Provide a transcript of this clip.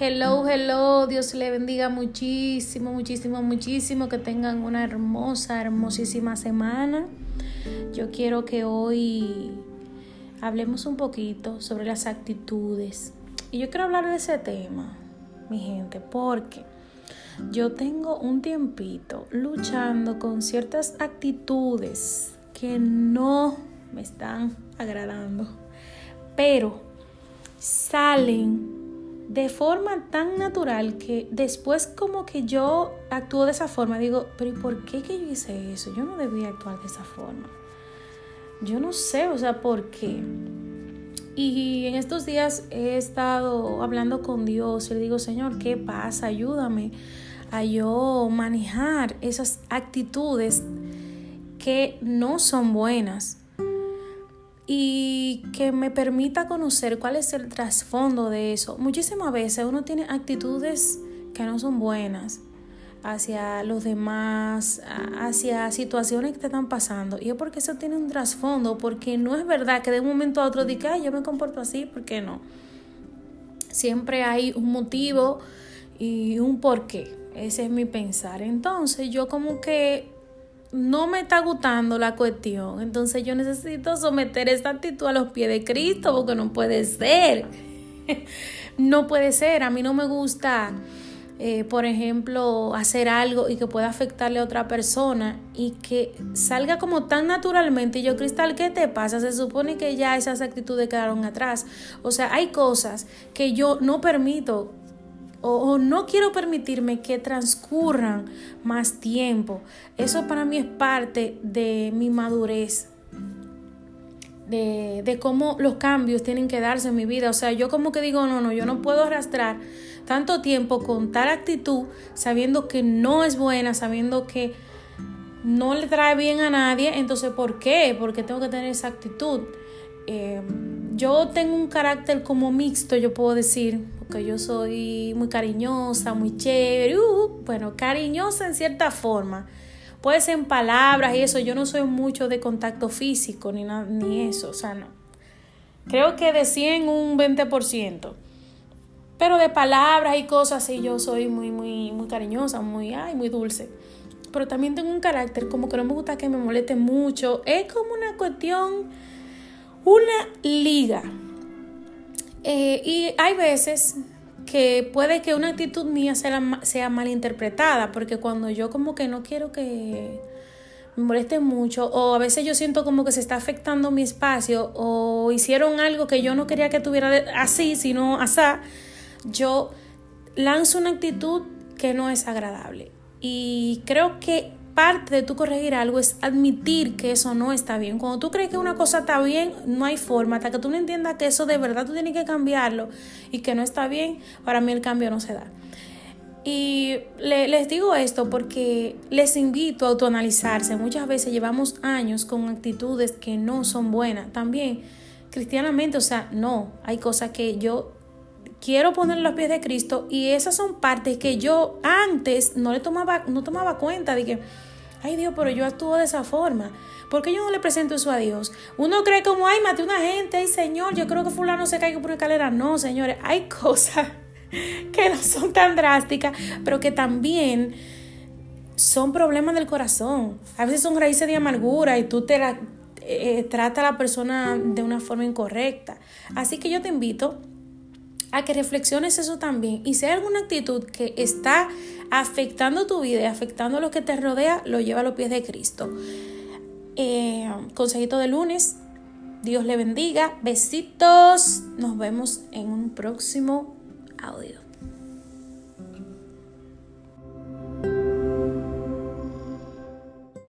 Hello, hello, Dios le bendiga muchísimo, muchísimo, muchísimo, que tengan una hermosa, hermosísima semana. Yo quiero que hoy hablemos un poquito sobre las actitudes. Y yo quiero hablar de ese tema, mi gente, porque yo tengo un tiempito luchando con ciertas actitudes que no me están agradando, pero salen de forma tan natural que después como que yo actúo de esa forma, digo, pero ¿y por qué que yo hice eso? Yo no debía actuar de esa forma. Yo no sé, o sea, ¿por qué? Y en estos días he estado hablando con Dios y le digo, Señor, ¿qué pasa? Ayúdame a yo manejar esas actitudes que no son buenas y que me permita conocer cuál es el trasfondo de eso. Muchísimas veces uno tiene actitudes que no son buenas hacia los demás, hacia situaciones que te están pasando. Y es porque eso tiene un trasfondo, porque no es verdad que de un momento a otro diga, yo me comporto así, ¿por qué no? Siempre hay un motivo y un porqué. Ese es mi pensar. Entonces yo como que no me está gustando la cuestión. Entonces yo necesito someter esta actitud a los pies de Cristo porque no puede ser. no puede ser. A mí no me gusta, eh, por ejemplo, hacer algo y que pueda afectarle a otra persona y que salga como tan naturalmente. Y yo, Cristal, ¿qué te pasa? Se supone que ya esas actitudes quedaron atrás. O sea, hay cosas que yo no permito o, no quiero permitirme que transcurran más tiempo. Eso para mí es parte de mi madurez. De, de, cómo los cambios tienen que darse en mi vida. O sea, yo como que digo, no, no, yo no puedo arrastrar tanto tiempo con tal actitud, sabiendo que no es buena, sabiendo que no le trae bien a nadie. Entonces, ¿por qué? Porque tengo que tener esa actitud. Eh, yo tengo un carácter como mixto, yo puedo decir, porque yo soy muy cariñosa, muy chévere, uh, bueno, cariñosa en cierta forma. Puede ser en palabras y eso, yo no soy mucho de contacto físico ni, ni eso, o sea, no. Creo que de 100 un 20%. Pero de palabras y cosas así yo soy muy, muy, muy cariñosa, muy, ay, muy dulce. Pero también tengo un carácter como que no me gusta que me moleste mucho. Es como una cuestión una liga. Eh, y hay veces que puede que una actitud mía sea, sea malinterpretada, porque cuando yo como que no quiero que me moleste mucho, o a veces yo siento como que se está afectando mi espacio, o hicieron algo que yo no quería que tuviera así, sino asá, yo lanzo una actitud que no es agradable. Y creo que parte de tu corregir algo es admitir que eso no está bien. Cuando tú crees que una cosa está bien, no hay forma. Hasta que tú no entiendas que eso de verdad tú tienes que cambiarlo y que no está bien, para mí el cambio no se da. Y les digo esto porque les invito a autoanalizarse. Muchas veces llevamos años con actitudes que no son buenas. También, cristianamente, o sea, no, hay cosas que yo quiero poner los pies de Cristo y esas son partes que yo antes no le tomaba, no tomaba cuenta de que, ay Dios, pero yo actúo de esa forma. ¿Por qué yo no le presento eso a Dios? Uno cree como, ay, maté una gente, ay Señor, yo creo que fulano se caiga por una escalera. No, señores, hay cosas que no son tan drásticas, pero que también son problemas del corazón. A veces son raíces de amargura y tú te la eh, trata a la persona de una forma incorrecta. Así que yo te invito a que reflexiones eso también. Y si hay alguna actitud que está afectando tu vida y afectando a lo que te rodea, lo lleva a los pies de Cristo. Eh, consejito de lunes. Dios le bendiga. Besitos. Nos vemos en un próximo audio.